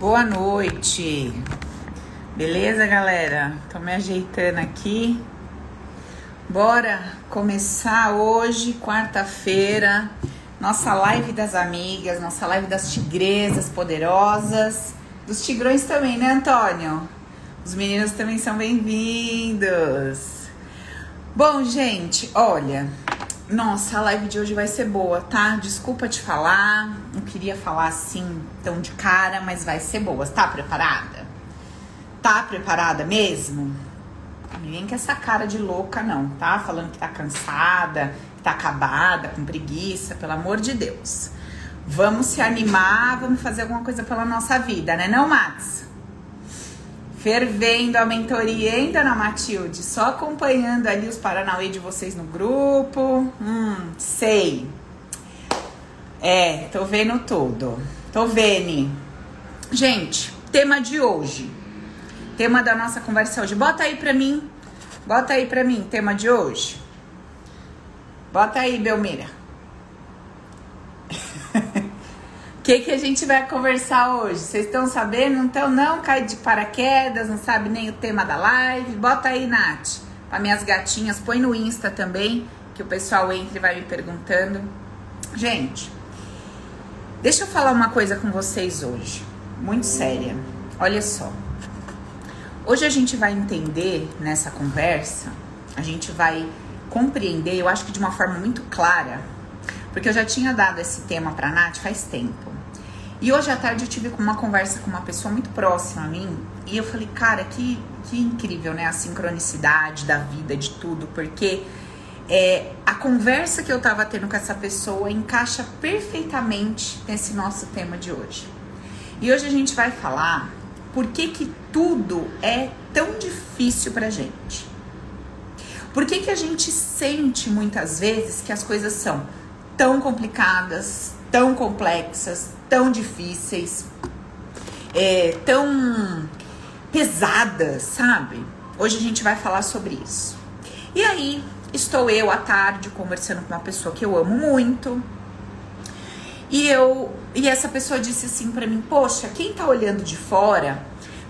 Boa noite. Beleza, galera? Tô me ajeitando aqui. Bora começar hoje, quarta-feira, nossa live das amigas, nossa live das tigresas poderosas, dos tigrões também, né, Antônio? Os meninos também são bem-vindos. Bom, gente, olha, nossa, a live de hoje vai ser boa, tá? Desculpa te falar, não queria falar assim tão de cara, mas vai ser boa. Tá preparada? Tá preparada mesmo? Vem com essa cara de louca, não, tá? Falando que tá cansada, que tá acabada, com preguiça, pelo amor de Deus. Vamos se animar, vamos fazer alguma coisa pela nossa vida, né, não, Max? Fervendo a mentoria, hein, dona Matilde? Só acompanhando ali os Paranauê de vocês no grupo. Hum, sei. É, tô vendo tudo. Tô vendo. Gente, tema de hoje. Tema da nossa conversa hoje. Bota aí pra mim. Bota aí pra mim, tema de hoje. Bota aí, Belmira. O que, que a gente vai conversar hoje? Vocês estão sabendo? Então não cai de paraquedas, não sabe nem o tema da live. Bota aí, Nath, para minhas gatinhas. Põe no Insta também, que o pessoal entra e vai me perguntando. Gente, deixa eu falar uma coisa com vocês hoje, muito séria. Olha só. Hoje a gente vai entender nessa conversa, a gente vai compreender, eu acho que de uma forma muito clara, porque eu já tinha dado esse tema para Nath faz tempo. E hoje à tarde eu tive uma conversa com uma pessoa muito próxima a mim e eu falei, cara, que, que incrível, né? A sincronicidade da vida, de tudo, porque é, a conversa que eu tava tendo com essa pessoa encaixa perfeitamente nesse nosso tema de hoje. E hoje a gente vai falar por que, que tudo é tão difícil pra gente. Por que, que a gente sente muitas vezes que as coisas são tão complicadas, tão complexas, tão difíceis, é, tão pesadas, sabe? Hoje a gente vai falar sobre isso. E aí, estou eu à tarde conversando com uma pessoa que eu amo muito. E eu e essa pessoa disse assim para mim: "Poxa, quem tá olhando de fora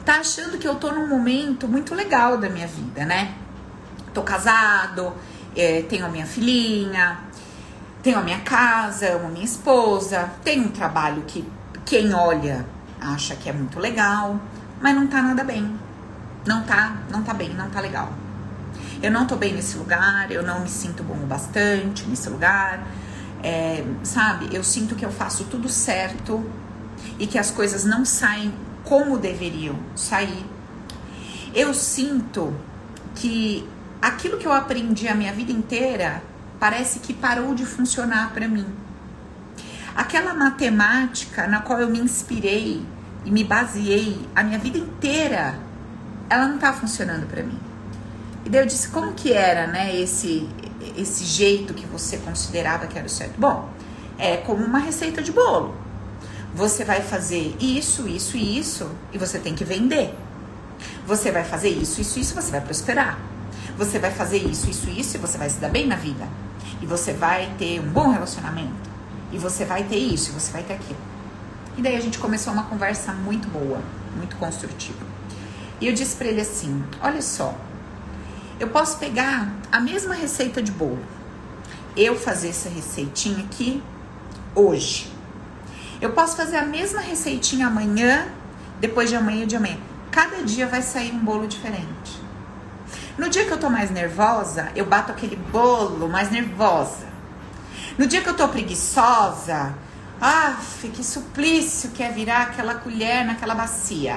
tá achando que eu tô num momento muito legal da minha vida, né? Tô casado, é, tenho a minha filhinha, tenho a minha casa, amo minha esposa, tenho um trabalho que quem olha acha que é muito legal, mas não tá nada bem. Não tá, não tá bem, não tá legal. Eu não tô bem nesse lugar, eu não me sinto bom o bastante nesse lugar. É, sabe, eu sinto que eu faço tudo certo e que as coisas não saem como deveriam sair. Eu sinto que aquilo que eu aprendi a minha vida inteira parece que parou de funcionar para mim. Aquela matemática na qual eu me inspirei e me baseei a minha vida inteira, ela não tá funcionando para mim. E daí eu disse como que era, né, esse esse jeito que você considerava que era o certo. Bom, é como uma receita de bolo. Você vai fazer isso, isso e isso e você tem que vender. Você vai fazer isso, isso, isso, você vai prosperar. Você vai fazer isso, isso, isso e você vai se dar bem na vida. E você vai ter um bom relacionamento. E você vai ter isso, e você vai ter aquilo. E daí a gente começou uma conversa muito boa, muito construtiva. E eu disse para ele assim: Olha só, eu posso pegar a mesma receita de bolo, eu fazer essa receitinha aqui hoje. Eu posso fazer a mesma receitinha amanhã, depois de amanhã e de amanhã. Cada dia vai sair um bolo diferente. No dia que eu tô mais nervosa, eu bato aquele bolo mais nervosa. No dia que eu tô preguiçosa, ah, que suplício que é virar aquela colher naquela bacia.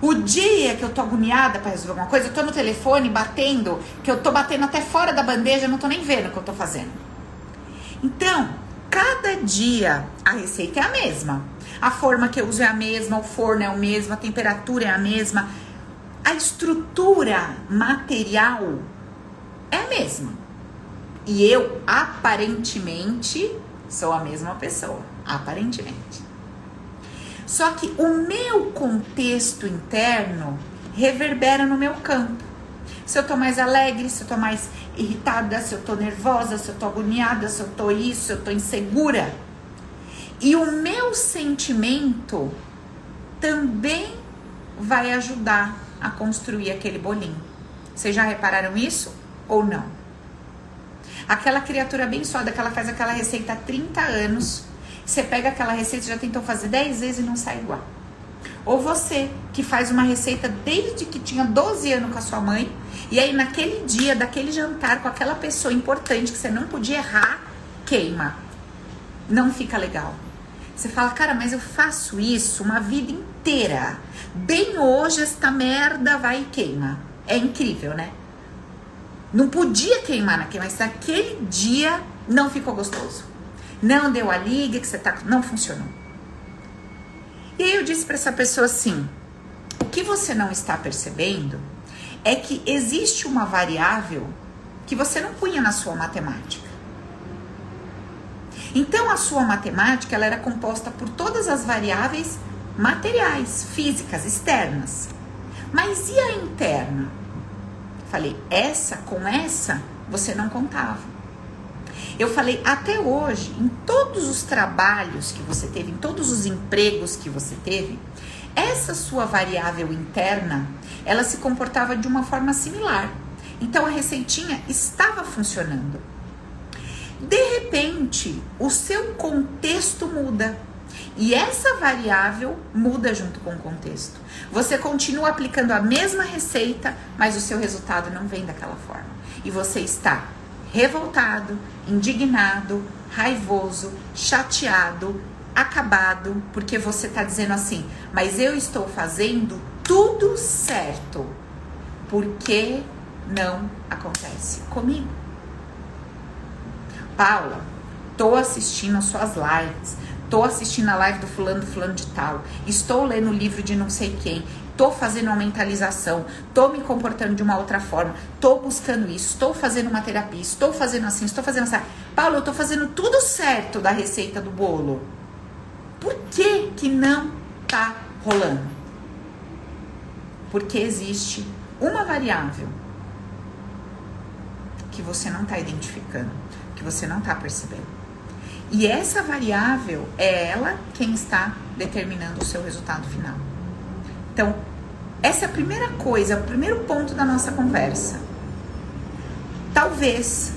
O dia que eu tô agoniada para resolver alguma coisa, eu tô no telefone batendo, que eu tô batendo até fora da bandeja, não tô nem vendo o que eu tô fazendo. Então, cada dia a receita é a mesma. A forma que eu uso é a mesma, o forno é o mesmo, a temperatura é a mesma, a estrutura material é a mesma. E eu, aparentemente, sou a mesma pessoa. Aparentemente. Só que o meu contexto interno reverbera no meu campo. Se eu tô mais alegre, se eu tô mais irritada, se eu tô nervosa, se eu tô agoniada, se eu tô isso, se eu tô insegura. E o meu sentimento também vai ajudar a construir aquele bolinho. Vocês já repararam isso ou não? Aquela criatura abençoada que ela faz aquela receita há 30 anos, você pega aquela receita, já tentou fazer 10 vezes e não sai igual. Ou você que faz uma receita desde que tinha 12 anos com a sua mãe, e aí naquele dia, daquele jantar com aquela pessoa importante que você não podia errar, queima. Não fica legal. Você fala, cara, mas eu faço isso uma vida inteira. Bem hoje esta merda vai e queima. É incrível, né? Não podia queimar naquele, mas naquele dia não ficou gostoso. Não deu a liga que você tá, não funcionou. E aí eu disse para essa pessoa assim: o que você não está percebendo é que existe uma variável que você não punha na sua matemática. Então a sua matemática ela era composta por todas as variáveis materiais, físicas, externas. Mas e a interna? Falei, essa com essa você não contava. Eu falei, até hoje, em todos os trabalhos que você teve, em todos os empregos que você teve, essa sua variável interna, ela se comportava de uma forma similar. Então a receitinha estava funcionando. De repente, o seu contexto muda. E essa variável muda junto com o contexto. Você continua aplicando a mesma receita, mas o seu resultado não vem daquela forma. E você está revoltado, indignado, raivoso, chateado, acabado, porque você está dizendo assim, mas eu estou fazendo tudo certo. Por que não acontece comigo? Paula, tô assistindo as suas lives, tô assistindo a live do fulano, do fulano de tal, estou lendo o livro de não sei quem, tô fazendo uma mentalização, tô me comportando de uma outra forma, tô buscando isso, estou fazendo uma terapia, estou fazendo assim, estou fazendo assim. Paulo, eu tô fazendo tudo certo da receita do bolo. Por que que não tá rolando? Porque existe uma variável que você não está identificando, que você não está percebendo. E essa variável é ela quem está determinando o seu resultado final. Então, essa é a primeira coisa, o primeiro ponto da nossa conversa. Talvez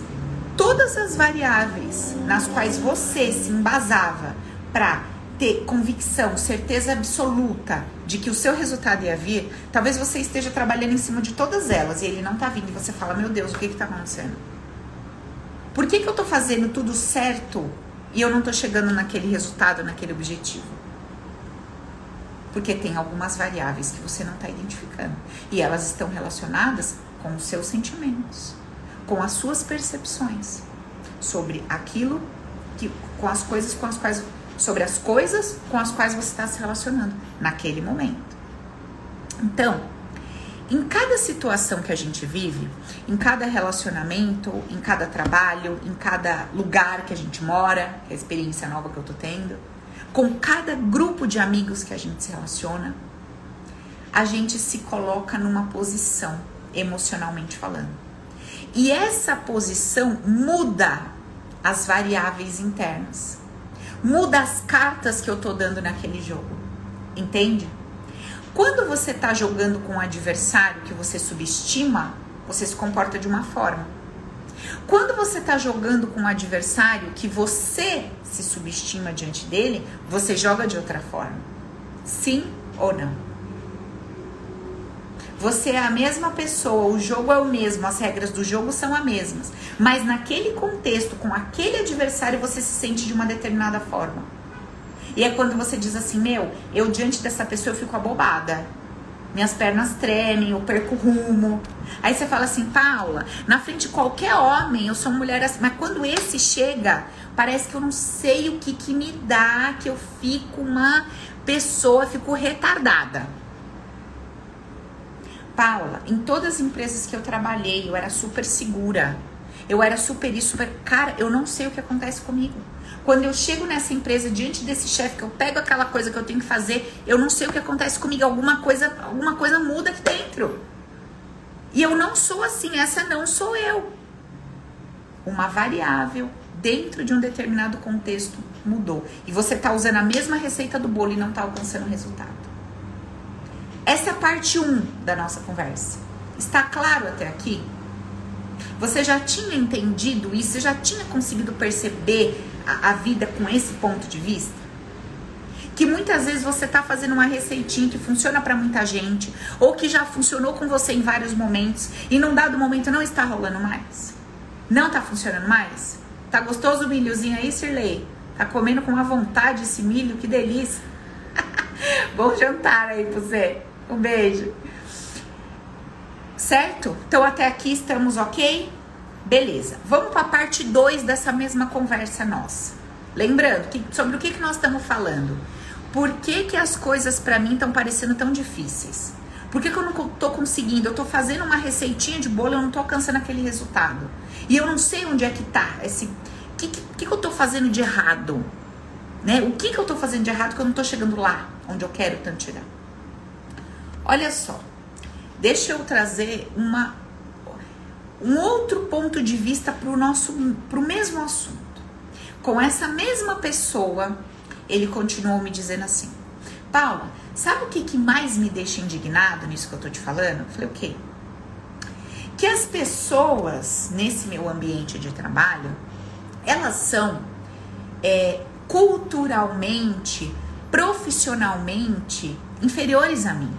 todas as variáveis nas quais você se embasava para ter convicção, certeza absoluta de que o seu resultado ia vir, talvez você esteja trabalhando em cima de todas elas e ele não tá vindo e você fala: Meu Deus, o que que tá acontecendo? Por que, que eu tô fazendo tudo certo e eu não tô chegando naquele resultado, naquele objetivo? Porque tem algumas variáveis que você não está identificando. E elas estão relacionadas com os seus sentimentos, com as suas percepções sobre aquilo que, com as coisas com as quais, sobre as coisas com as quais você está se relacionando naquele momento. Então, em cada situação que a gente vive, em cada relacionamento, em cada trabalho, em cada lugar que a gente mora, que é a experiência nova que eu tô tendo, com cada grupo de amigos que a gente se relaciona, a gente se coloca numa posição, emocionalmente falando. E essa posição muda as variáveis internas, muda as cartas que eu tô dando naquele jogo, entende? Quando você tá jogando com um adversário que você subestima, você se comporta de uma forma. Quando você está jogando com um adversário que você se subestima diante dele, você joga de outra forma. Sim ou não? Você é a mesma pessoa, o jogo é o mesmo, as regras do jogo são as mesmas. Mas naquele contexto, com aquele adversário, você se sente de uma determinada forma. E é quando você diz assim: Meu, eu diante dessa pessoa eu fico abobada minhas pernas tremem, eu perco rumo. Aí você fala assim, Paula, na frente de qualquer homem, eu sou mulher assim, mas quando esse chega, parece que eu não sei o que que me dá, que eu fico uma pessoa, fico retardada. Paula, em todas as empresas que eu trabalhei, eu era super segura. Eu era super isso, super. Cara, eu não sei o que acontece comigo. Quando eu chego nessa empresa diante desse chefe, que eu pego aquela coisa que eu tenho que fazer, eu não sei o que acontece comigo, alguma coisa, alguma coisa muda aqui dentro. E eu não sou assim, essa não sou eu. Uma variável dentro de um determinado contexto mudou. E você está usando a mesma receita do bolo e não está alcançando o resultado. Essa é a parte 1 da nossa conversa. Está claro até aqui? Você já tinha entendido isso? Você já tinha conseguido perceber a, a vida com esse ponto de vista? Que muitas vezes você está fazendo uma receitinha que funciona para muita gente, ou que já funcionou com você em vários momentos e num dado momento não está rolando mais. Não está funcionando mais? Tá gostoso o milhozinho aí, Sirley? Tá comendo com uma vontade esse milho? Que delícia! Bom jantar aí pra você. Um beijo. Certo? Então até aqui estamos ok? Beleza. Vamos para a parte 2 dessa mesma conversa nossa. Lembrando que, sobre o que, que nós estamos falando. Por que, que as coisas para mim estão parecendo tão difíceis? Por que, que eu não tô conseguindo? Eu tô fazendo uma receitinha de bolo eu não tô alcançando aquele resultado. E eu não sei onde é que tá esse. O que, que, que, eu tô fazendo de errado? Né? O que, que eu tô fazendo de errado que eu não tô chegando lá onde eu quero tanto chegar? Olha só. Deixa eu trazer uma, um outro ponto de vista para o nosso pro mesmo assunto. Com essa mesma pessoa, ele continuou me dizendo assim: Paula, sabe o que, que mais me deixa indignado nisso que eu tô te falando? Eu falei, o quê? Que as pessoas nesse meu ambiente de trabalho, elas são é, culturalmente, profissionalmente inferiores a mim.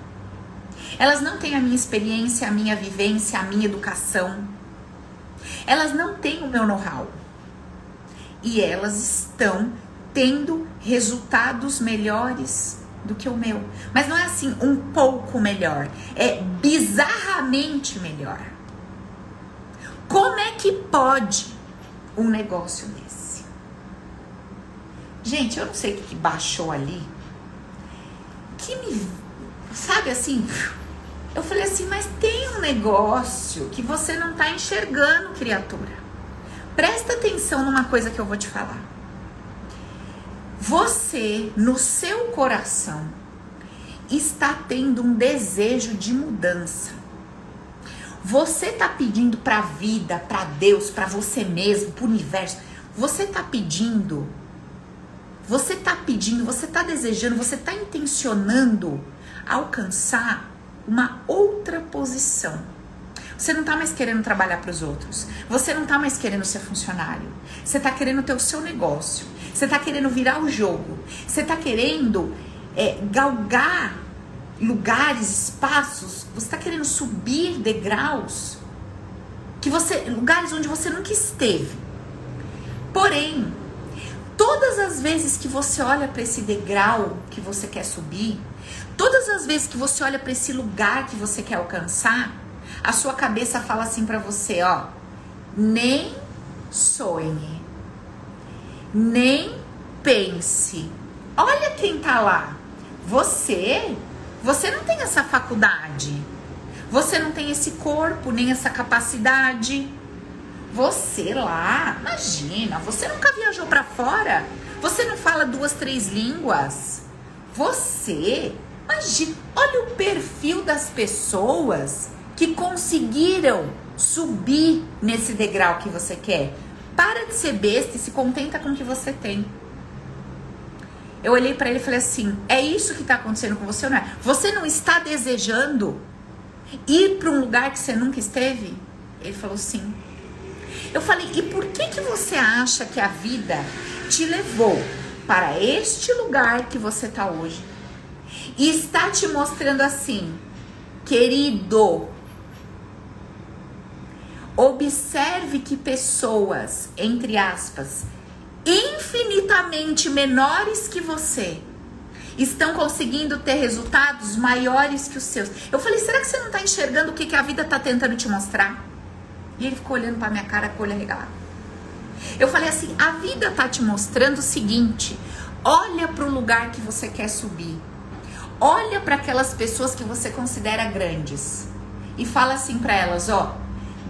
Elas não têm a minha experiência, a minha vivência, a minha educação. Elas não têm o meu know-how. E elas estão tendo resultados melhores do que o meu. Mas não é assim um pouco melhor, é bizarramente melhor. Como é que pode um negócio desse? Gente, eu não sei o que baixou ali. Que me. Sabe assim? Eu falei assim, mas tem um negócio que você não está enxergando, criatura. Presta atenção numa coisa que eu vou te falar. Você, no seu coração, está tendo um desejo de mudança. Você está pedindo para a vida, para Deus, para você mesmo, para o universo. Você está pedindo, você está pedindo, você está desejando, você está intencionando alcançar uma outra posição. Você não está mais querendo trabalhar para os outros. Você não está mais querendo ser funcionário. Você está querendo ter o seu negócio. Você está querendo virar o jogo. Você está querendo é, galgar lugares, espaços. Você está querendo subir degraus que você, lugares onde você nunca esteve. Porém, todas as vezes que você olha para esse degrau que você quer subir, Todas as vezes que você olha para esse lugar que você quer alcançar, a sua cabeça fala assim para você, ó, nem sonhe, nem pense. Olha quem tá lá. Você, você não tem essa faculdade. Você não tem esse corpo, nem essa capacidade. Você lá, imagina, você nunca viajou para fora? Você não fala duas, três línguas? Você Imagina, olha o perfil das pessoas que conseguiram subir nesse degrau que você quer. Para de ser besta e se contenta com o que você tem. Eu olhei para ele e falei assim: é isso que está acontecendo com você não é? Você não está desejando ir para um lugar que você nunca esteve? Ele falou sim. Eu falei: e por que que você acha que a vida te levou para este lugar que você está hoje? E está te mostrando assim, querido, observe que pessoas, entre aspas, infinitamente menores que você, estão conseguindo ter resultados maiores que os seus. Eu falei, será que você não está enxergando o que, que a vida está tentando te mostrar? E ele ficou olhando para minha cara com o olho arregalado. Eu falei assim, a vida está te mostrando o seguinte: olha para o lugar que você quer subir. Olha para aquelas pessoas que você considera grandes e fala assim para elas, ó,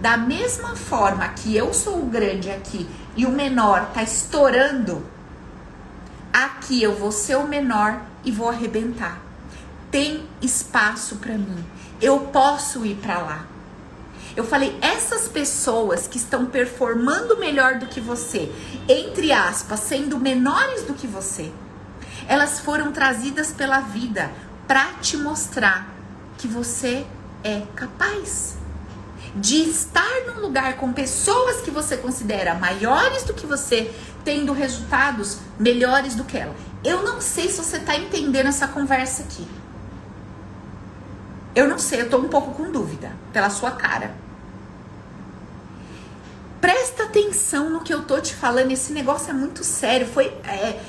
da mesma forma que eu sou o grande aqui e o menor tá estourando, aqui eu vou ser o menor e vou arrebentar. Tem espaço para mim. Eu posso ir para lá. Eu falei, essas pessoas que estão performando melhor do que você, entre aspas, sendo menores do que você, elas foram trazidas pela vida para te mostrar que você é capaz de estar num lugar com pessoas que você considera maiores do que você, tendo resultados melhores do que ela. Eu não sei se você está entendendo essa conversa aqui. Eu não sei, eu tô um pouco com dúvida pela sua cara. Presta atenção no que eu tô te falando, esse negócio é muito sério. Foi. É,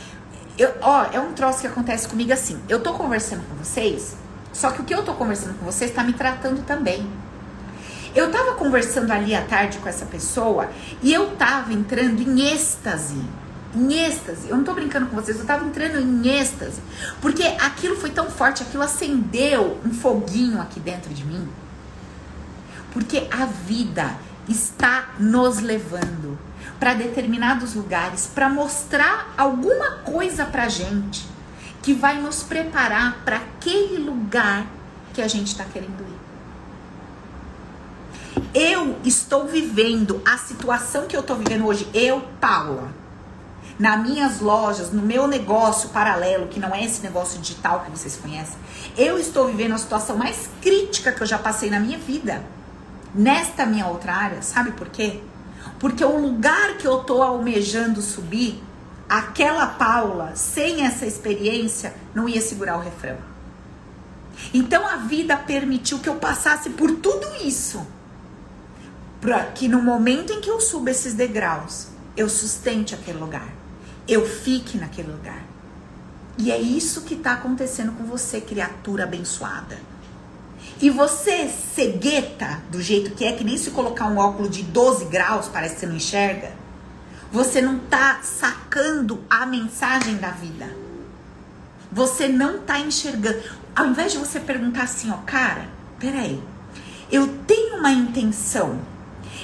eu, ó, é um troço que acontece comigo assim. Eu tô conversando com vocês, só que o que eu tô conversando com vocês tá me tratando também. Eu tava conversando ali à tarde com essa pessoa e eu tava entrando em êxtase. Em êxtase. Eu não tô brincando com vocês, eu tava entrando em êxtase. Porque aquilo foi tão forte, aquilo acendeu um foguinho aqui dentro de mim. Porque a vida está nos levando para determinados lugares para mostrar alguma coisa pra gente que vai nos preparar para aquele lugar que a gente está querendo ir. Eu estou vivendo a situação que eu estou vivendo hoje, eu, Paula, nas minhas lojas, no meu negócio paralelo, que não é esse negócio digital que vocês conhecem, eu estou vivendo a situação mais crítica que eu já passei na minha vida. Nesta minha outra área, sabe por quê? Porque o lugar que eu estou almejando subir, aquela Paula, sem essa experiência, não ia segurar o refrão. Então a vida permitiu que eu passasse por tudo isso para que no momento em que eu suba esses degraus, eu sustente aquele lugar, eu fique naquele lugar. E é isso que está acontecendo com você, criatura abençoada. E você, cegueta, do jeito que é, que nem se colocar um óculos de 12 graus, parece que você não enxerga, você não tá sacando a mensagem da vida. Você não tá enxergando. Ao invés de você perguntar assim, ó, cara, peraí, eu tenho uma intenção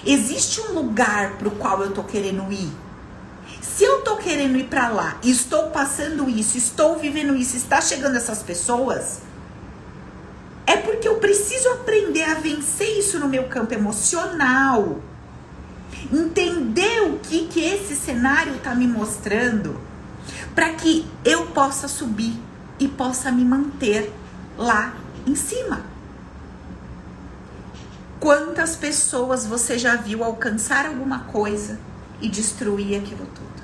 Existe um lugar para o qual eu tô querendo ir? Se eu tô querendo ir para lá, estou passando isso, estou vivendo isso, está chegando essas pessoas, é porque eu preciso aprender a vencer isso no meu campo emocional. Entender o que que esse cenário está me mostrando para que eu possa subir e possa me manter lá em cima. Quantas pessoas você já viu alcançar alguma coisa e destruir aquilo tudo?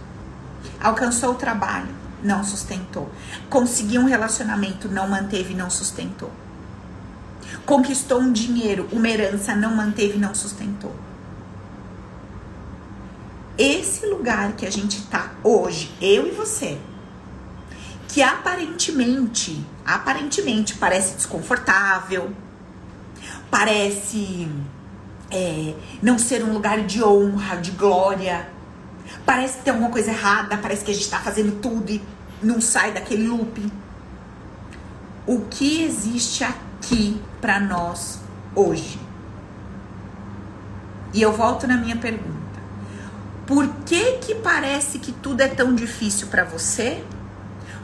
Alcançou o trabalho, não sustentou. Conseguiu um relacionamento, não manteve, não sustentou. Conquistou um dinheiro, uma herança, não manteve, não sustentou. Esse lugar que a gente tá hoje, eu e você, que aparentemente, aparentemente parece desconfortável, parece é, não ser um lugar de honra, de glória. Parece que tem alguma coisa errada, parece que a gente está fazendo tudo e não sai daquele loop. O que existe aqui para nós hoje? E eu volto na minha pergunta. Por que que parece que tudo é tão difícil para você?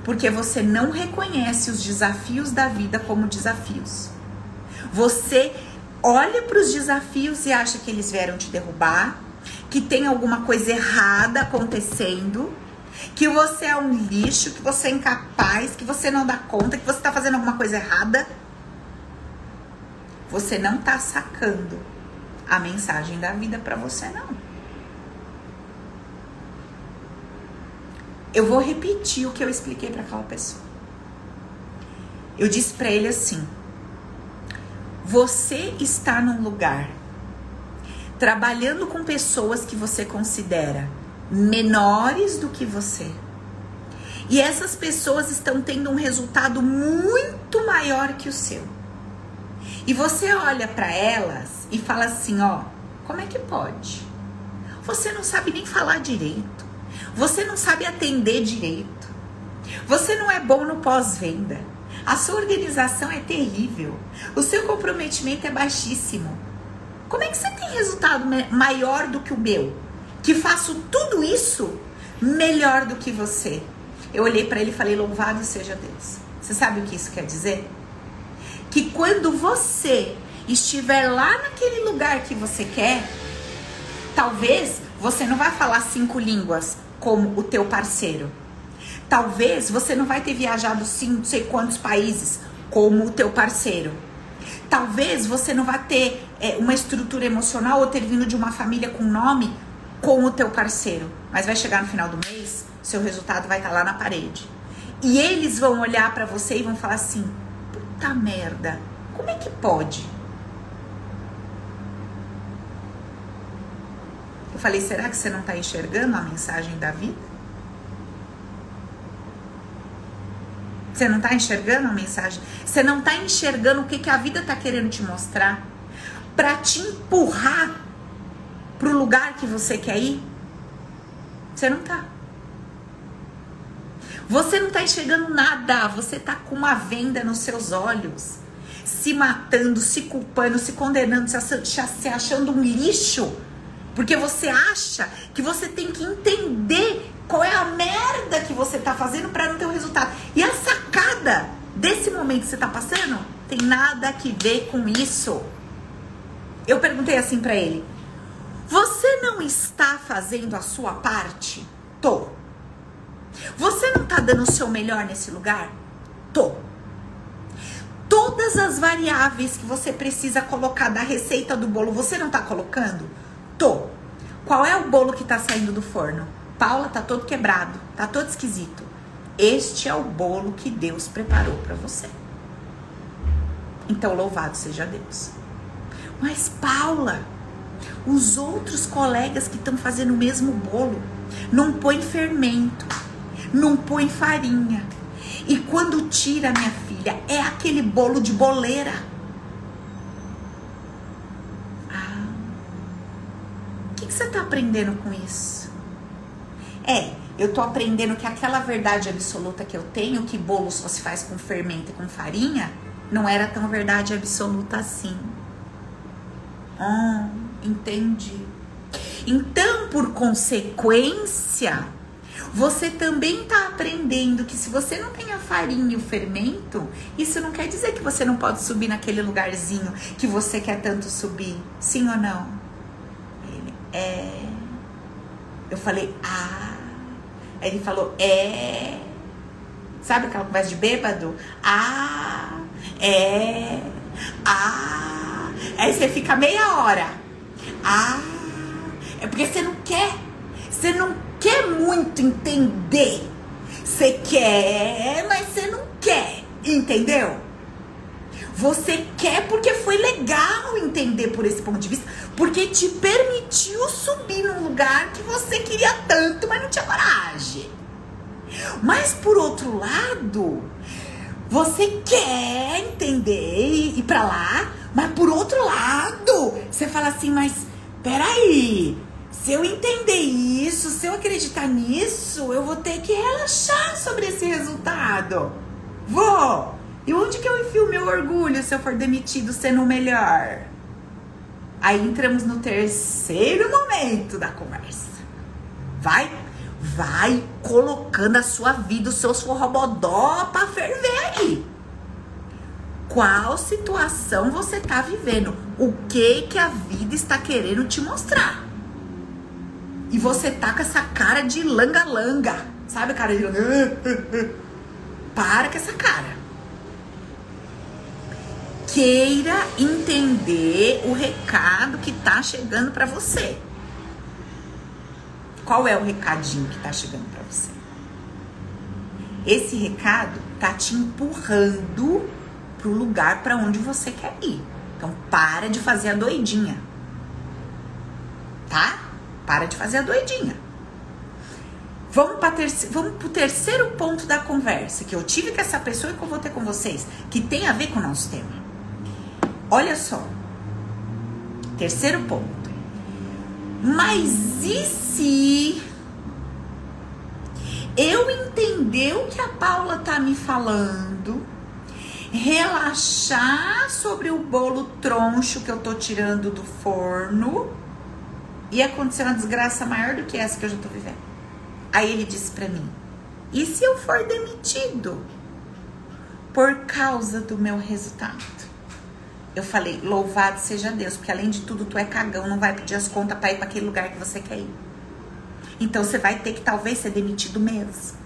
Porque você não reconhece os desafios da vida como desafios. Você olha para os desafios e acha que eles vieram te derrubar, que tem alguma coisa errada acontecendo, que você é um lixo, que você é incapaz, que você não dá conta, que você está fazendo alguma coisa errada. Você não está sacando a mensagem da vida para você não. Eu vou repetir o que eu expliquei para aquela pessoa. Eu disse para ele assim: você está num lugar trabalhando com pessoas que você considera menores do que você. E essas pessoas estão tendo um resultado muito maior que o seu. E você olha para elas e fala assim, ó, como é que pode? Você não sabe nem falar direito. Você não sabe atender direito. Você não é bom no pós-venda. A sua organização é terrível. O seu comprometimento é baixíssimo. Como é que você tem resultado maior do que o meu? Que faço tudo isso melhor do que você. Eu olhei para ele e falei: Louvado seja Deus. Você sabe o que isso quer dizer? Que quando você estiver lá naquele lugar que você quer, talvez você não vai falar cinco línguas como o teu parceiro Talvez você não vai ter viajado sim, não sei quantos países como o teu parceiro. Talvez você não vá ter é, uma estrutura emocional ou ter vindo de uma família com nome com o teu parceiro, mas vai chegar no final do mês, seu resultado vai estar tá lá na parede. E eles vão olhar para você e vão falar assim: puta merda, como é que pode? Eu falei: será que você não está enxergando a mensagem da vida? Você não está enxergando a mensagem? Você não está enxergando o que, que a vida está querendo te mostrar? Para te empurrar para o lugar que você quer ir? Você não está. Você não está enxergando nada. Você está com uma venda nos seus olhos. Se matando, se culpando, se condenando, se achando um lixo. Porque você acha que você tem que entender qual é a merda que você tá fazendo para não ter o um resultado? E a sacada desse momento que você tá passando tem nada que ver com isso. Eu perguntei assim para ele: Você não está fazendo a sua parte? Tô. Você não tá dando o seu melhor nesse lugar? Tô. Todas as variáveis que você precisa colocar da receita do bolo, você não tá colocando? Tô. Qual é o bolo que tá saindo do forno? Paula tá todo quebrado, tá todo esquisito. Este é o bolo que Deus preparou para você. Então, louvado seja Deus. Mas, Paula, os outros colegas que estão fazendo o mesmo bolo não põe fermento, não põe farinha. E quando tira, minha filha, é aquele bolo de boleira. Ah, o que, que você está aprendendo com isso? É, eu tô aprendendo que aquela verdade absoluta que eu tenho, que bolo só se faz com fermento e com farinha, não era tão verdade absoluta assim. Ah, entendi. Então, por consequência, você também está aprendendo que se você não tem a farinha e o fermento, isso não quer dizer que você não pode subir naquele lugarzinho que você quer tanto subir. Sim ou não? Ele é. Eu falei, ah. Aí ele falou, é. Sabe aquela conversa de bêbado? Ah, é. Ah. Aí você fica meia hora. Ah. É porque você não quer. Você não quer muito entender. Você quer, mas você não quer. Entendeu? Você quer porque foi legal entender por esse ponto de vista, porque te permitiu subir num lugar que você queria tanto, mas não tinha coragem. Mas por outro lado, você quer entender e ir pra lá, mas por outro lado, você fala assim, mas peraí, se eu entender isso, se eu acreditar nisso, eu vou ter que relaxar sobre esse resultado. Vou! E onde que eu enfio meu orgulho se eu for demitido sendo o melhor? Aí entramos no terceiro momento da conversa. Vai, vai colocando a sua vida, os seus forrobodó pra ferver aí. Qual situação você tá vivendo? O que que a vida está querendo te mostrar? E você tá com essa cara de langa-langa. Sabe a cara de langa? Para com essa cara queira entender o recado que tá chegando para você. Qual é o recadinho que tá chegando para você? Esse recado tá te empurrando pro lugar para onde você quer ir. Então para de fazer a doidinha. Tá? Para de fazer a doidinha. Vamos para pro terceiro ponto da conversa que eu tive com essa pessoa e que eu vou ter com vocês, que tem a ver com o nosso tema. Olha só. Terceiro ponto. Mas e se eu entender o que a Paula tá me falando, relaxar sobre o bolo troncho que eu tô tirando do forno e acontecer uma desgraça maior do que essa que eu já tô vivendo? Aí ele disse para mim: "E se eu for demitido por causa do meu resultado?" Eu falei, louvado seja Deus, porque além de tudo, tu é cagão, não vai pedir as contas para ir para aquele lugar que você quer ir. Então você vai ter que talvez ser demitido mesmo.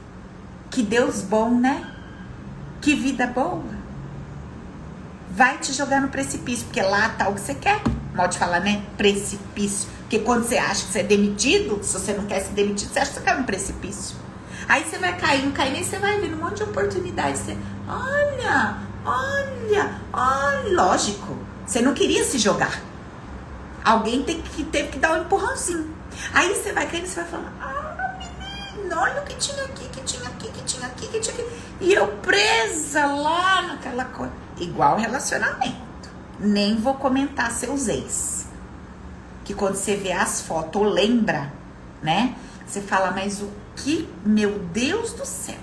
Que Deus bom, né? Que vida boa. vai te jogar no precipício, porque lá tá o que você quer. Pode falar, né? Precipício. Porque quando você acha que você é demitido, se você não quer ser demitido, você acha que você cai no precipício. Aí você vai caindo, caindo, e você vai vendo um monte de oportunidades. Você, olha, olha, olha. Lógico, você não queria se jogar. Alguém tem que, teve que dar um empurrãozinho. Aí você vai caindo e você vai falar, ah, menino, olha o que tinha aqui, que tinha aqui, que tinha aqui, que tinha aqui. E eu presa lá naquela coisa. Igual relacionamento. Nem vou comentar seus ex. Que quando você vê as fotos, lembra, né? Você fala, mas o que, meu Deus do céu.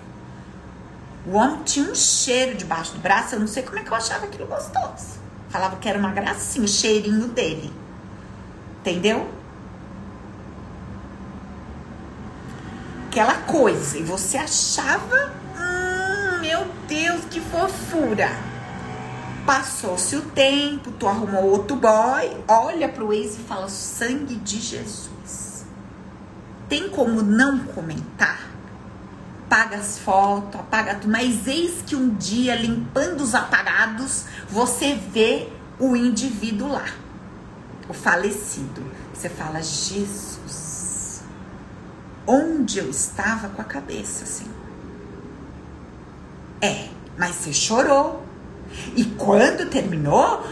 O homem tinha um cheiro debaixo do braço, eu não sei como é que eu achava aquilo gostoso. Falava que era uma gracinha, o cheirinho dele. Entendeu? Aquela coisa. E você achava, hum, meu Deus, que fofura. Passou-se o tempo, tu arrumou outro boy, olha pro ex e fala: sangue de Jesus. Tem como não comentar? Apaga as fotos, apaga tudo, mas eis que um dia, limpando os apagados, você vê o indivíduo lá, o falecido. Você fala: Jesus, onde eu estava com a cabeça assim? É, mas você chorou, e quando terminou,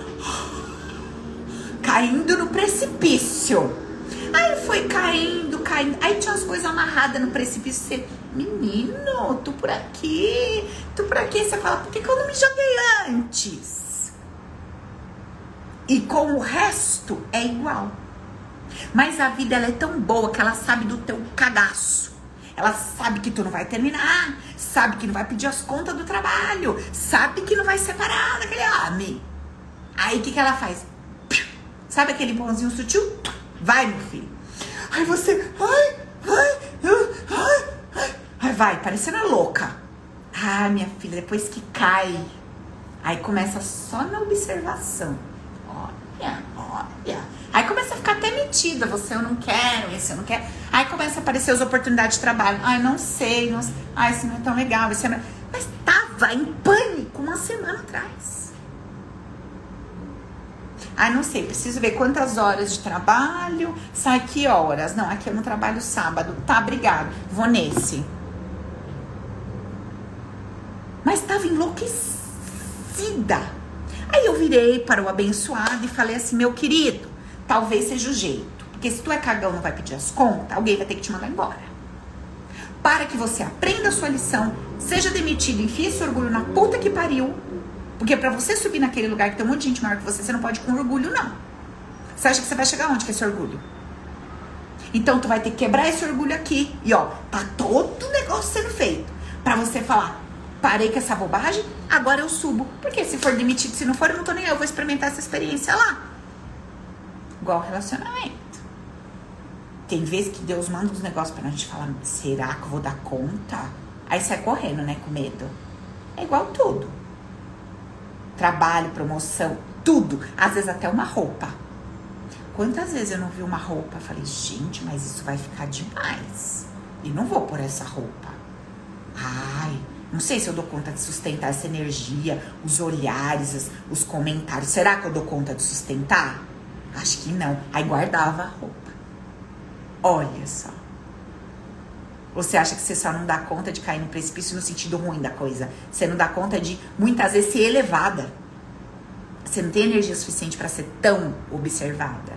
caindo no precipício. Aí foi caindo, caindo. Aí tinha as coisas amarradas no precipício. Você, menino, tu por aqui, tu por aqui. Você fala, por que, que eu não me joguei antes? E com o resto é igual. Mas a vida ela é tão boa que ela sabe do teu cagaço. Ela sabe que tu não vai terminar, sabe que não vai pedir as contas do trabalho, sabe que não vai separar daquele homem. Aí o que, que ela faz? Sabe aquele pãozinho sutil? Vai, meu filho. Aí você. Ai, ai, ai, ai. Aí vai, parecendo louca. Ah, minha filha, depois que cai, aí começa só na observação. Olha, olha. Aí começa a ficar até metida, você eu não quero, esse eu não quero. Aí começa a aparecer as oportunidades de trabalho. Ai, não sei, não sei. Ai, isso não é tão legal, isso é... Mas tava em pânico uma semana atrás. Ai, não sei, preciso ver quantas horas de trabalho, sai que horas. Não, aqui eu não trabalho sábado. Tá, obrigado. Vou nesse. Mas tava enlouquecida. Aí eu virei para o abençoado e falei assim, meu querido, talvez seja o jeito. Porque se tu é cagão não vai pedir as contas, alguém vai ter que te mandar embora. Para que você aprenda a sua lição, seja demitido, enfie esse orgulho na puta que pariu. Porque para você subir naquele lugar que tem um monte de gente maior que você, você não pode ir com orgulho, não. Você acha que você vai chegar onde com esse orgulho? Então tu vai ter que quebrar esse orgulho aqui. E ó, tá todo o negócio sendo feito. para você falar, parei com essa bobagem, agora eu subo. Porque se for demitido, se não for, eu não tô nem eu, vou experimentar essa experiência lá. Igual relacionamento. Tem vezes que Deus manda uns negócios pra gente falar, será que eu vou dar conta? Aí sai correndo, né, com medo. É igual tudo. Trabalho, promoção, tudo. Às vezes até uma roupa. Quantas vezes eu não vi uma roupa? Falei, gente, mas isso vai ficar demais. E não vou por essa roupa. Ai, não sei se eu dou conta de sustentar essa energia, os olhares, os comentários. Será que eu dou conta de sustentar? Acho que não. Aí guardava a roupa. Olha só. Você acha que você só não dá conta de cair no precipício no sentido ruim da coisa? Você não dá conta de muitas vezes ser elevada. Você não tem energia suficiente para ser tão observada,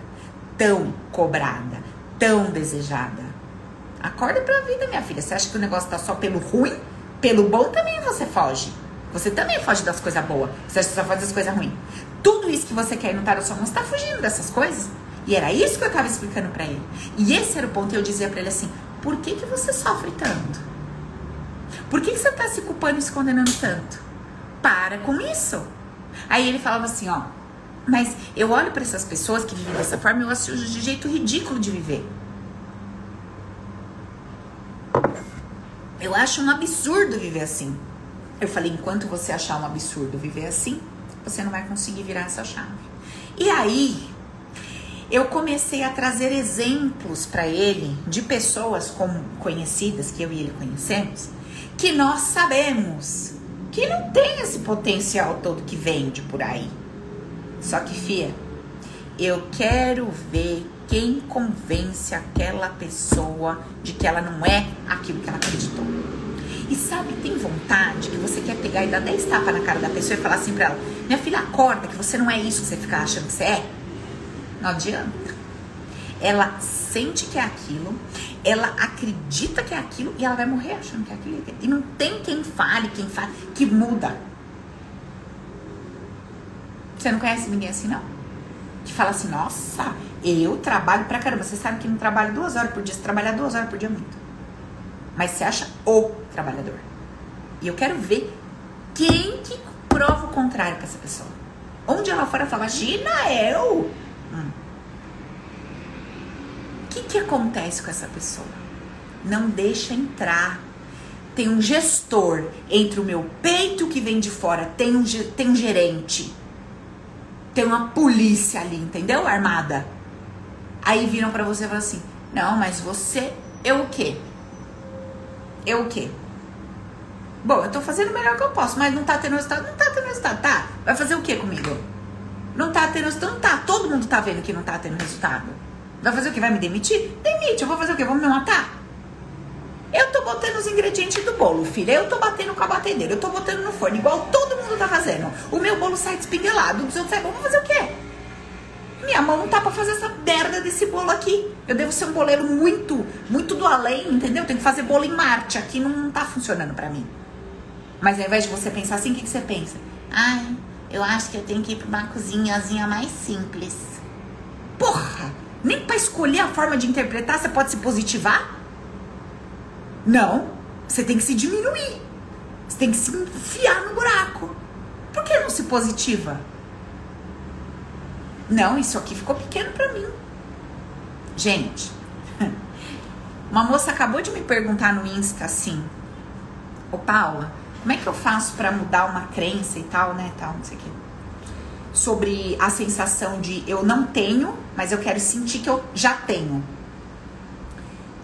tão cobrada, tão desejada. Acorda pra vida, minha filha. Você acha que o negócio tá só pelo ruim? Pelo bom também você foge. Você também foge das coisas boas. Você só foge das coisas ruins. Tudo isso que você quer no tarot sua mão, você tá fugindo dessas coisas. E era isso que eu tava explicando para ele. E esse era o ponto. Eu dizia para ele assim: por que, que você sofre tanto? Por que, que você tá se culpando e se condenando tanto? Para com isso. Aí ele falava assim: ó, mas eu olho para essas pessoas que vivem dessa forma e eu acho de jeito ridículo de viver. Eu acho um absurdo viver assim. Eu falei: enquanto você achar um absurdo viver assim, você não vai conseguir virar essa chave. E aí, eu comecei a trazer exemplos para ele de pessoas como conhecidas que eu e ele conhecemos, que nós sabemos que não tem esse potencial todo que vende por aí. Só que, fia, eu quero ver quem convence aquela pessoa de que ela não é aquilo que ela acreditou. E sabe, tem vontade que você quer pegar e dar 10 tapas na cara da pessoa e falar assim pra ela: Minha filha, acorda que você não é isso que você fica achando que você é. Não adianta. Ela sente que é aquilo, ela acredita que é aquilo e ela vai morrer achando que é aquilo. E não tem quem fale, quem fale, que muda. Você não conhece ninguém assim, não? Que fala assim, nossa, eu trabalho pra caramba. Você sabe que não trabalha duas horas por dia, você trabalha duas horas por dia muito. Mas você acha o trabalhador. E eu quero ver quem que prova o contrário pra essa pessoa. Onde ela for, ela fala, imagina eu. Hum. O que, que acontece com essa pessoa? Não deixa entrar. Tem um gestor entre o meu peito que vem de fora, tem um, tem um gerente tem uma polícia ali, entendeu? Armada. Aí viram para você e falam assim: "Não, mas você eu o quê? Eu o quê?" Bom, eu tô fazendo o melhor que eu posso, mas não tá tendo resultado, não tá tendo resultado, tá? Vai fazer o quê comigo? Não tá tendo resultado, não tá. Todo mundo tá vendo que não tá tendo resultado. Vai fazer o quê? Vai me demitir? Demite, eu vou fazer o quê? Vou me matar? Eu tô botando os ingredientes do bolo, filha. Eu tô batendo com a batedeira. Eu tô botando no forno, igual todo mundo tá fazendo. O meu bolo sai despinguelado. O seu sai bom. Vou fazer o quê? Minha mão não tá pra fazer essa merda desse bolo aqui. Eu devo ser um boleiro muito, muito do além, entendeu? Tem que fazer bolo em Marte. Aqui não tá funcionando pra mim. Mas ao invés de você pensar assim, o que, que você pensa? Ai, eu acho que eu tenho que ir pra uma cozinhazinha mais simples. Porra! Nem pra escolher a forma de interpretar você pode se positivar? Não, você tem que se diminuir. Você tem que se enfiar no buraco. Por que não se positiva? Não, isso aqui ficou pequeno para mim. Gente, uma moça acabou de me perguntar no Insta assim: Ô Paula, como é que eu faço para mudar uma crença e tal, né? Tal, não sei o quê. Sobre a sensação de eu não tenho, mas eu quero sentir que eu já tenho.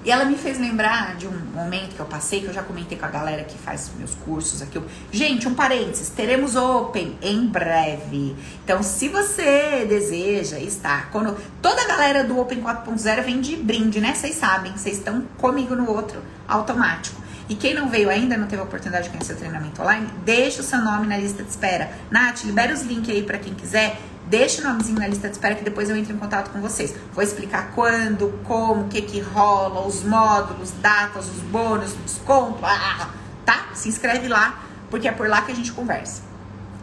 E ela me fez lembrar de um momento que eu passei, que eu já comentei com a galera que faz meus cursos aqui. Gente, um parênteses, teremos Open em breve. Então, se você deseja estar, quando toda a galera do Open 4.0 vem de brinde, né? Vocês sabem, vocês estão comigo no outro automático. E quem não veio ainda, não teve a oportunidade de conhecer o treinamento online, deixa o seu nome na lista de espera. Nath, libera os links aí para quem quiser. Deixa o nomezinho na lista de espera que depois eu entro em contato com vocês. Vou explicar quando, como, o que que rola, os módulos, datas, os bônus, desconto, ah, tá? Se inscreve lá, porque é por lá que a gente conversa.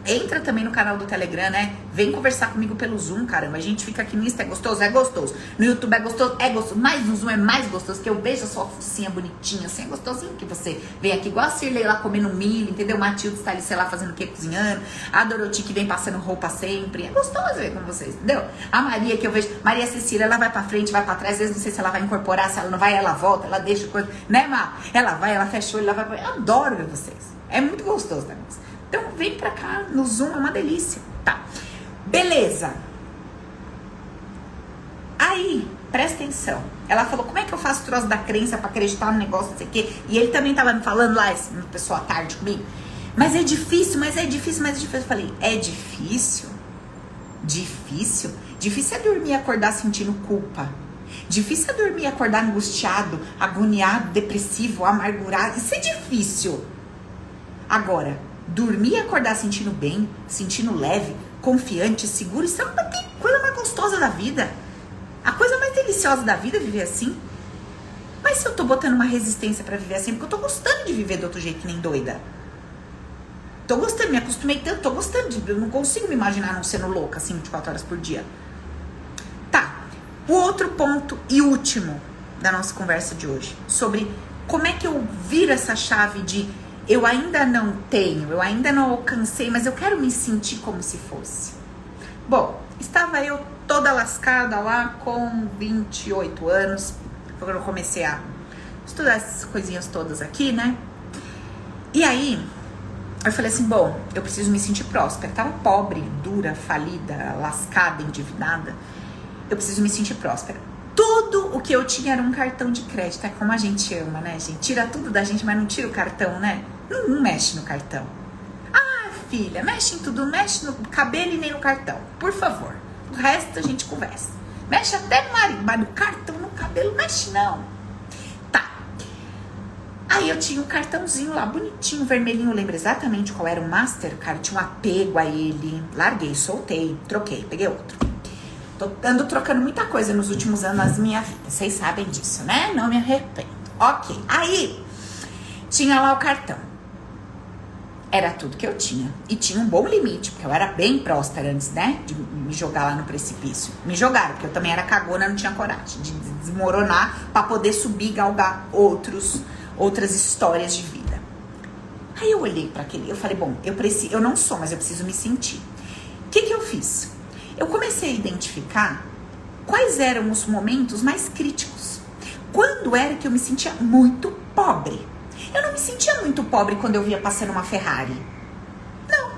Entra também no canal do Telegram, né? Vem conversar comigo pelo Zoom, caramba. A gente fica aqui no Insta, é gostoso? É gostoso. No YouTube é gostoso? É gostoso. Mas no Zoom é mais gostoso, que eu vejo a sua focinha bonitinha, assim, é gostosinho que você vem aqui, igual a Cirlei lá comendo milho, entendeu? Matilde está ali, sei lá, fazendo o que, cozinhando. A Doroti que vem passando roupa sempre. É gostoso ver com vocês, entendeu? A Maria que eu vejo, Maria Cecília, ela vai pra frente, vai pra trás, às vezes não sei se ela vai incorporar, se ela não vai, ela volta, ela deixa coisa, né, Má? Ela vai, ela fecha o olho, ela vai. Eu adoro ver vocês. É muito gostoso, né? Então vem pra cá no Zoom, é uma delícia. Tá. Beleza. Aí, presta atenção. Ela falou, como é que eu faço troço da crença para acreditar no negócio, não sei o quê. E ele também tava me falando lá, esse pessoa à tarde comigo. Mas é difícil, mas é difícil, mas é difícil. Eu falei, é difícil? Difícil? Difícil é dormir e acordar sentindo culpa. Difícil é dormir e acordar angustiado, agoniado, depressivo, amargurado. Isso é difícil. Agora, dormir e acordar sentindo bem, sentindo leve, confiante, seguro, isso é uma coisa mais gostosa da vida. A coisa mais deliciosa da vida é viver assim. Mas se eu tô botando uma resistência para viver assim, porque eu tô gostando de viver do outro jeito que nem doida. Tô gostando, me acostumei tanto, tô gostando de. Eu não consigo me imaginar não sendo louca assim 24 horas por dia. Tá. O outro ponto e último da nossa conversa de hoje, sobre como é que eu viro essa chave de eu ainda não tenho, eu ainda não alcancei, mas eu quero me sentir como se fosse. Bom, estava eu toda lascada lá com 28 anos, quando eu comecei a estudar essas coisinhas todas aqui, né? E aí, eu falei assim, bom, eu preciso me sentir próspera. Eu tava pobre, dura, falida, lascada, endividada. Eu preciso me sentir próspera. Tudo o que eu tinha era um cartão de crédito. É como a gente ama, né, gente? Tira tudo da gente, mas não tira o cartão, né? Não, não mexe no cartão. filha, mexe em tudo, mexe no cabelo e nem no cartão, por favor. O resto a gente conversa. Mexe até no marido, mas no cartão, no cabelo, mexe não. Tá. Aí eu tinha um cartãozinho lá, bonitinho, vermelhinho, eu lembro exatamente qual era o Mastercard, tinha um apego a ele. Larguei, soltei, troquei, peguei outro. Tô ando trocando muita coisa nos últimos anos na minha vida, vocês sabem disso, né? Não me arrependo. Ok, aí tinha lá o cartão. Era tudo que eu tinha. E tinha um bom limite, porque eu era bem próspera antes, né? De me jogar lá no precipício. Me jogaram, porque eu também era cagona, não tinha coragem de desmoronar para poder subir e galgar outros, outras histórias de vida. Aí eu olhei para aquele, eu falei, bom, eu preciso, eu não sou, mas eu preciso me sentir. O que que eu fiz? Eu comecei a identificar quais eram os momentos mais críticos. Quando era que eu me sentia muito pobre? Eu não me sentia muito pobre quando eu via passando uma Ferrari. Não.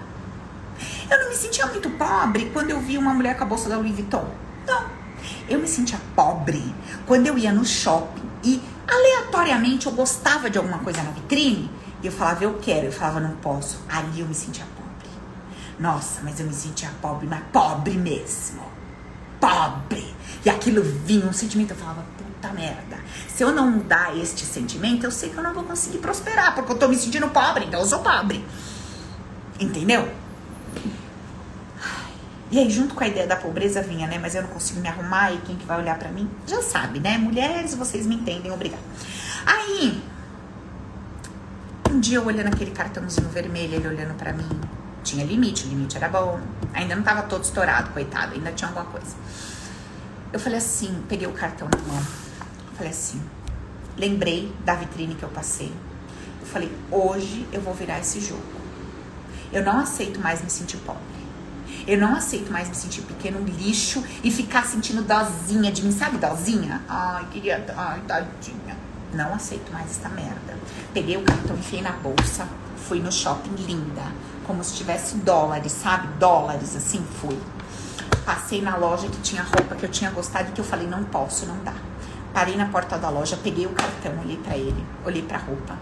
Eu não me sentia muito pobre quando eu via uma mulher com a bolsa da Louis Vuitton. Não. Eu me sentia pobre quando eu ia no shopping e aleatoriamente eu gostava de alguma coisa na vitrine e eu falava, eu quero. Eu falava, não posso. Ali eu me sentia. Nossa, mas eu me sentia pobre, mas pobre mesmo. Pobre. E aquilo vinha, um sentimento, eu falava, puta merda. Se eu não mudar este sentimento, eu sei que eu não vou conseguir prosperar, porque eu tô me sentindo pobre, então eu sou pobre. Entendeu? E aí, junto com a ideia da pobreza vinha, né? Mas eu não consigo me arrumar e quem que vai olhar para mim? Já sabe, né? Mulheres, vocês me entendem, obrigada. Aí, um dia eu olhando aquele cartãozinho vermelho, ele olhando para mim, tinha limite, o limite era bom. Ainda não tava todo estourado, coitado, ainda tinha alguma coisa. Eu falei assim, peguei o cartão na mão Falei assim, lembrei da vitrine que eu passei. Eu falei, hoje eu vou virar esse jogo. Eu não aceito mais me sentir pobre. Eu não aceito mais me sentir pequeno lixo e ficar sentindo dozinha de mim. Sabe dozinha? Ai, queria. Ai, tadinha. Não aceito mais essa merda. Peguei o cartão, enfiei na bolsa, fui no shopping linda. Como se tivesse dólares, sabe? Dólares, assim, fui. Passei na loja que tinha roupa que eu tinha gostado e que eu falei, não posso, não dá. Parei na porta da loja, peguei o cartão, olhei para ele, olhei para a roupa.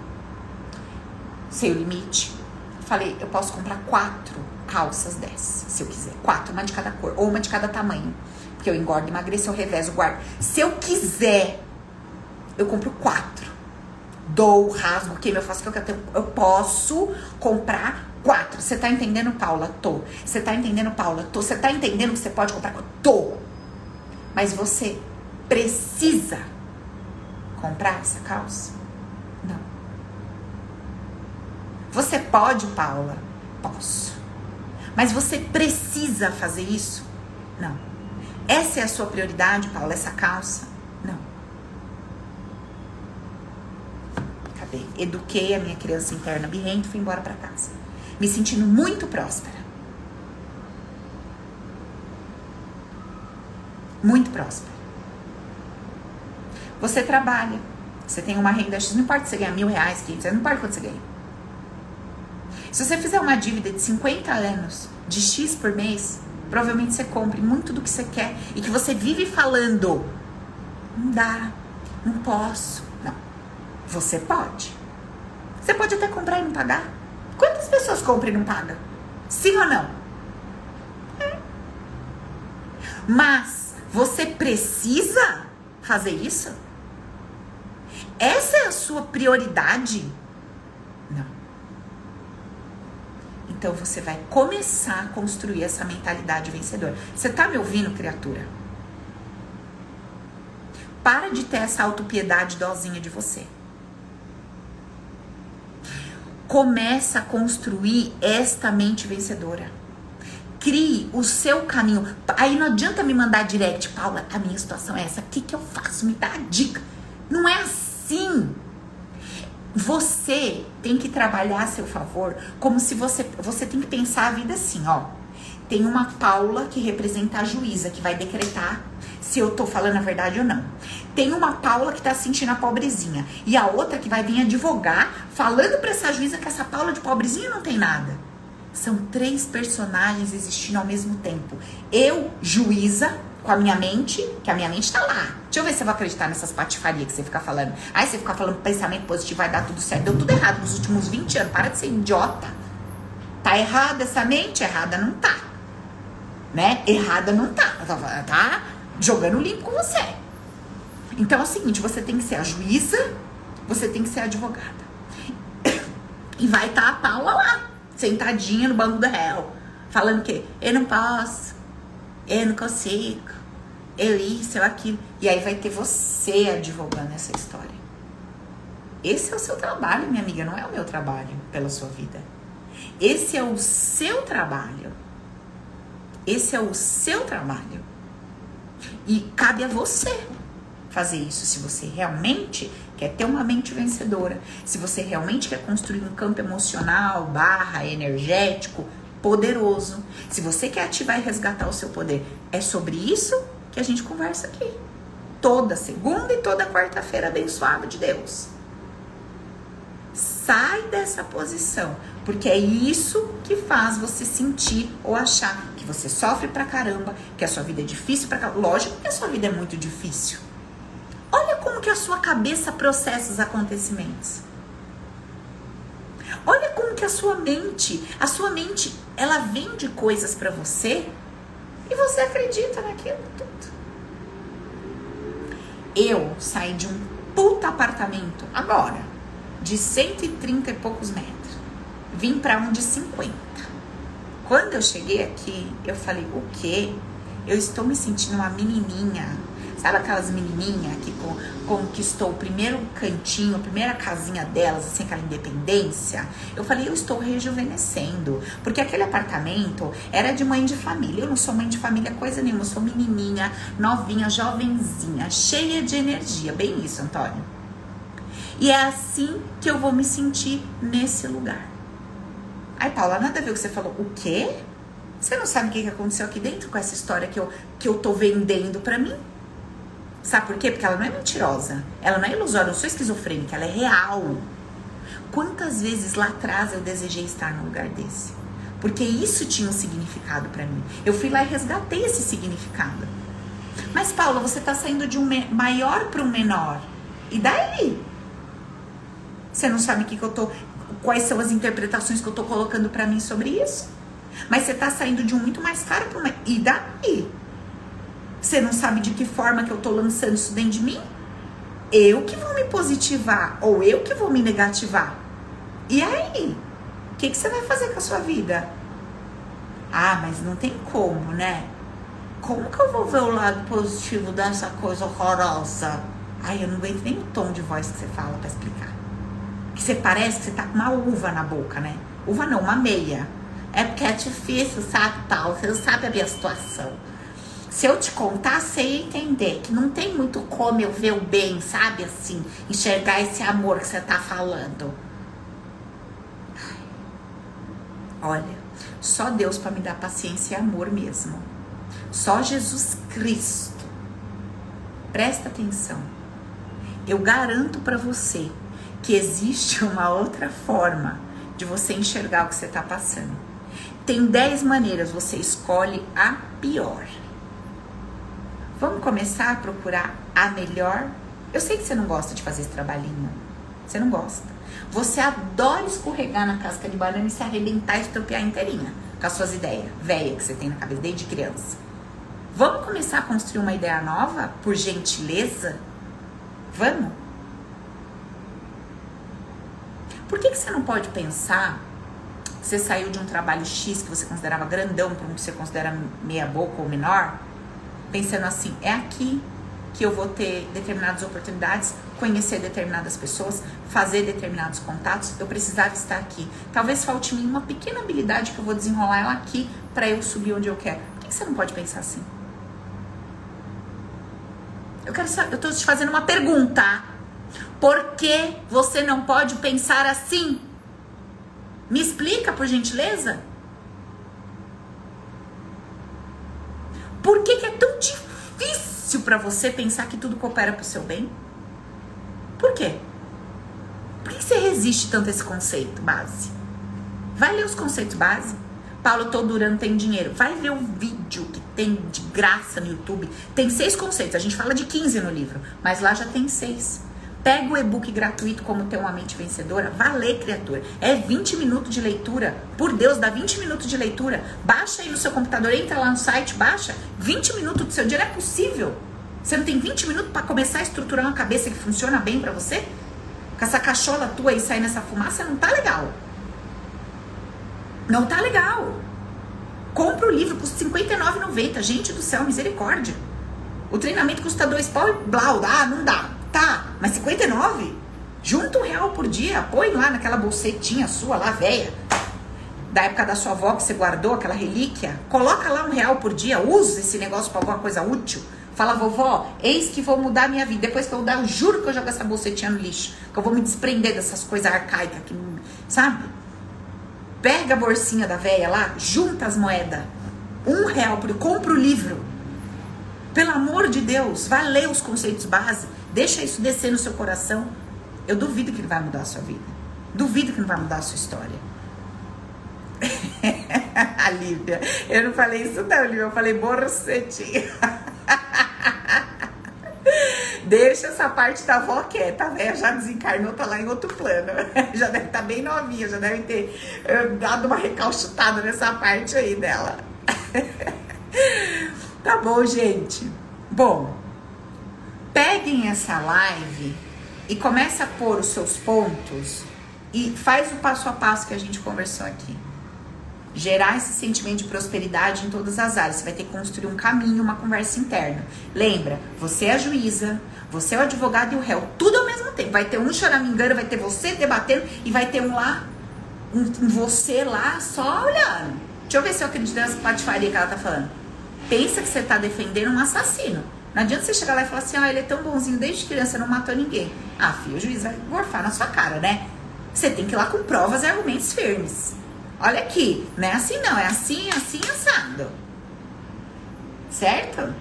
Sei o limite. Falei, eu posso comprar quatro calças dessas, se eu quiser. Quatro, uma de cada cor, ou uma de cada tamanho. Porque eu engordo, emagreço, eu revezo, guardo. Se eu quiser, eu compro quatro. Dou, rasgo, queimo, eu faço o que eu quero. Eu posso comprar quatro. Você tá entendendo, Paula? Tô. Você tá entendendo, Paula? Tô. Você tá entendendo que você pode comprar? Tô. Mas você precisa comprar essa calça? Não. Você pode, Paula? Posso. Mas você precisa fazer isso? Não. Essa é a sua prioridade, Paula, essa calça? Não. Acabei. Eduquei a minha criança interna birrenta e fui embora para casa. Me sentindo muito próspera. Muito próspera. Você trabalha, você tem uma renda X, não importa se você ganha mil reais, quinhentos, não importa quanto você ganha. Se você fizer uma dívida de 50 anos, de X por mês, provavelmente você compre muito do que você quer e que você vive falando, não dá, não posso. Não, você pode. Você pode até comprar e não pagar. Pessoas compram e não pagam? Sim ou não? É. Mas você precisa fazer isso? Essa é a sua prioridade? Não. Então você vai começar a construir essa mentalidade vencedora. Você tá me ouvindo, criatura? Para de ter essa autopiedade dozinha de você. Começa a construir esta mente vencedora. Crie o seu caminho. Aí não adianta me mandar direct, Paula, a minha situação é essa. O que, que eu faço? Me dá a dica. Não é assim Sim. Você tem que trabalhar a seu favor como se você. Você tem que pensar a vida assim, ó. Tem uma Paula que representa a juíza, que vai decretar se eu tô falando a verdade ou não. Tem uma Paula que tá sentindo a pobrezinha. E a outra que vai vir advogar, falando pra essa juíza que essa Paula de pobrezinha não tem nada. São três personagens existindo ao mesmo tempo. Eu, juíza, com a minha mente, que a minha mente tá lá. Deixa eu ver se eu vou acreditar nessas patifarias que você fica falando. Aí você fica falando pensamento positivo, vai dar tudo certo. Deu tudo errado nos últimos 20 anos. Para de ser idiota. Tá errada essa mente? Errada não tá. Né? Errada não tá. Tá, tá jogando limpo com você. Então é o seguinte, você tem que ser a juíza, você tem que ser a advogada. E vai estar tá a Paula lá, sentadinha no banco do réu, falando que eu não posso, eu não consigo, eu isso, eu aquilo. E aí vai ter você advogando essa história. Esse é o seu trabalho, minha amiga, não é o meu trabalho pela sua vida. Esse é o seu trabalho. Esse é o seu trabalho. E cabe a você fazer isso se você realmente quer ter uma mente vencedora, se você realmente quer construir um campo emocional, barra, energético, poderoso, se você quer ativar e resgatar o seu poder. É sobre isso que a gente conversa aqui. Toda segunda e toda quarta-feira abençoada de Deus. Sai dessa posição, porque é isso que faz você sentir ou achar que você sofre pra caramba, que a sua vida é difícil pra caramba. Lógico que a sua vida é muito difícil. Que a sua cabeça processa os acontecimentos. Olha como que a sua mente, a sua mente, ela vende coisas para você e você acredita naquilo tudo. Eu saí de um puta apartamento agora de 130 e poucos metros. Vim para um de 50. Quando eu cheguei aqui, eu falei: o quê? Eu estou me sentindo uma menininha. Sabe aquelas menininhas que conquistou o primeiro cantinho, a primeira casinha delas, assim, aquela independência? Eu falei, eu estou rejuvenescendo. Porque aquele apartamento era de mãe de família. Eu não sou mãe de família coisa nenhuma. Eu sou menininha, novinha, jovenzinha, cheia de energia. Bem isso, Antônio. E é assim que eu vou me sentir nesse lugar. Ai, Paula, nada a ver o que você falou. O quê? Você não sabe o que aconteceu aqui dentro com essa história que eu, que eu tô vendendo pra mim? Sabe por quê? Porque ela não é mentirosa. Ela não é ilusória. Eu sou esquizofrênica. Ela é real. Quantas vezes lá atrás eu desejei estar num lugar desse? Porque isso tinha um significado para mim. Eu fui lá e resgatei esse significado. Mas, Paula, você tá saindo de um maior para um menor. E daí? Você não sabe que, que eu tô. Quais são as interpretações que eu tô colocando para mim sobre isso? Mas você tá saindo de um muito mais caro para uma. E daí? Você não sabe de que forma que eu tô lançando isso dentro de mim? Eu que vou me positivar ou eu que vou me negativar? E aí? O que, que você vai fazer com a sua vida? Ah, mas não tem como, né? Como que eu vou ver o lado positivo dessa coisa horrorosa? Ai, eu não aguento nem o tom de voz que você fala para explicar que você parece que você tá com uma uva na boca, né? Uva não, uma meia. É porque é difícil, sabe, tal. Você não sabe a minha situação. Se eu te contar, ia entender que não tem muito como eu ver o bem, sabe? Assim, enxergar esse amor que você tá falando. Olha, só Deus para me dar paciência e amor mesmo. Só Jesus Cristo. Presta atenção. Eu garanto para você que existe uma outra forma de você enxergar o que você está passando. Tem 10 maneiras, você escolhe a pior. Vamos começar a procurar a melhor? Eu sei que você não gosta de fazer esse trabalhinho. Você não gosta. Você adora escorregar na casca de banana e se arrebentar e estropiar inteirinha com as suas ideias velha que você tem na cabeça desde criança. Vamos começar a construir uma ideia nova, por gentileza? Vamos? Por que, que você não pode pensar você saiu de um trabalho X que você considerava grandão para um que você considera meia boca ou menor? Pensando assim, é aqui que eu vou ter determinadas oportunidades, conhecer determinadas pessoas, fazer determinados contatos, eu precisava estar aqui. Talvez falte em mim uma pequena habilidade que eu vou desenrolar ela aqui para eu subir onde eu quero. Por que você não pode pensar assim? Eu quero saber, eu tô te fazendo uma pergunta. Por que você não pode pensar assim? Me explica, por gentileza? Por que, que é tão difícil para você pensar que tudo coopera para o seu bem? Por quê? Por que você resiste tanto a esse conceito base? Vai ler os conceitos base. Paulo todo durante tem dinheiro. Vai ver o vídeo que tem de graça no YouTube. Tem seis conceitos. A gente fala de 15 no livro, mas lá já tem seis. Pega o e-book gratuito Como Ter uma Mente Vencedora. Vá ler, criatura. É 20 minutos de leitura. Por Deus, dá 20 minutos de leitura. Baixa aí no seu computador, entra lá no site, baixa. 20 minutos do seu dia. É possível. Você não tem 20 minutos para começar a estruturar uma cabeça que funciona bem para você? Com essa cachola tua aí saindo essa fumaça, não tá legal. Não tá legal. Compra o livro, custa R$59,90. Gente do céu, misericórdia. O treinamento custa dois pau e blau. Ah, não dá. Tá, mas 59? Junta um real por dia, põe lá naquela bolsetinha sua lá, velha. Da época da sua avó que você guardou, aquela relíquia. Coloca lá um real por dia, usa esse negócio pra alguma coisa útil. Fala, vovó, eis que vou mudar a minha vida. Depois que eu mudar, eu juro que eu jogo essa bolsetinha no lixo. Que eu vou me desprender dessas coisas arcaicas, que, sabe? Pega a bolsinha da velha lá, junta as moedas. Um real por compra o livro. Pelo amor de Deus, vai ler os conceitos básicos. Deixa isso descer no seu coração. Eu duvido que ele vai mudar a sua vida. Duvido que não vai mudar a sua história. a Lívia, eu não falei isso não, Lívia, eu falei borcetinha. Deixa essa parte da avó quieta, né? Já desencarnou, tá lá em outro plano. Já deve estar tá bem novinha, já deve ter uh, dado uma recalchutada nessa parte aí dela. tá bom, gente? Bom, peguem essa live e comece a pôr os seus pontos e faz o passo a passo que a gente conversou aqui. Gerar esse sentimento de prosperidade em todas as áreas. Você vai ter que construir um caminho, uma conversa interna. Lembra, você é a juíza, você é o advogado e o réu, tudo ao mesmo tempo. Vai ter um choramingando, vai ter você debatendo e vai ter um lá, um, um você lá só olhando. Deixa eu ver se eu acredito nessa patifaria que ela tá falando. Pensa que você tá defendendo um assassino. Não adianta você chegar lá e falar assim, ah, ele é tão bonzinho desde criança, não matou ninguém. Ah, filho, o juiz vai gorfar na sua cara, né? Você tem que ir lá com provas e argumentos firmes. Olha aqui, não é assim não, é assim, assim, assado. Certo?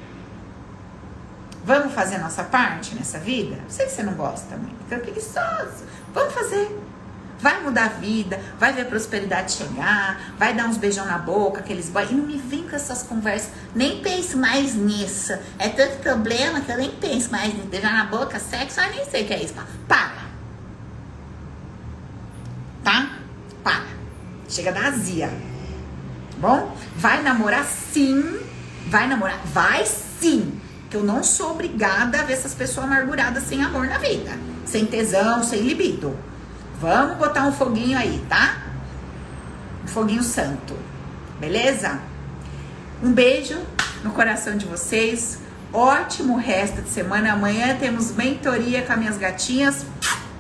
Vamos fazer nossa parte nessa vida? Sei que você não gosta muito, fica preguiçoso. Vamos fazer vai mudar a vida, vai ver a prosperidade chegar, vai dar uns beijão na boca, aqueles boys. E não me vem com essas conversas, nem pense mais nisso. É tanto problema que eu nem penso mais nisso. Beijar na boca, sexo, eu nem sei o que é isso. Para. Tá? Para. Chega da azia. Bom? Vai namorar sim. Vai namorar? Vai sim. Que eu não sou obrigada a ver essas pessoas amarguradas sem amor na vida. Sem tesão, sem libido. Vamos botar um foguinho aí, tá? Um foguinho santo. Beleza? Um beijo no coração de vocês. Ótimo resto de semana. Amanhã temos mentoria com as minhas gatinhas.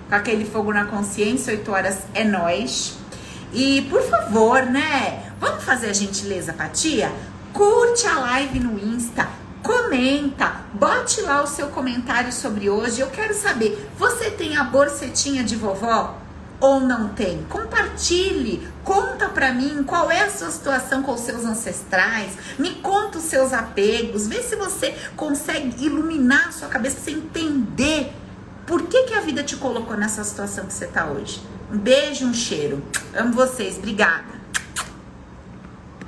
Com aquele fogo na consciência, 8 horas é nós. E por favor, né? Vamos fazer a gentileza pra tia? Curte a live no Insta, comenta, bote lá o seu comentário sobre hoje. Eu quero saber, você tem a borcetinha de vovó? Ou não tem? Compartilhe, conta para mim qual é a sua situação com os seus ancestrais, me conta os seus apegos, vê se você consegue iluminar a sua cabeça você entender por que, que a vida te colocou nessa situação que você está hoje. Um beijo, um cheiro. Amo vocês, obrigada.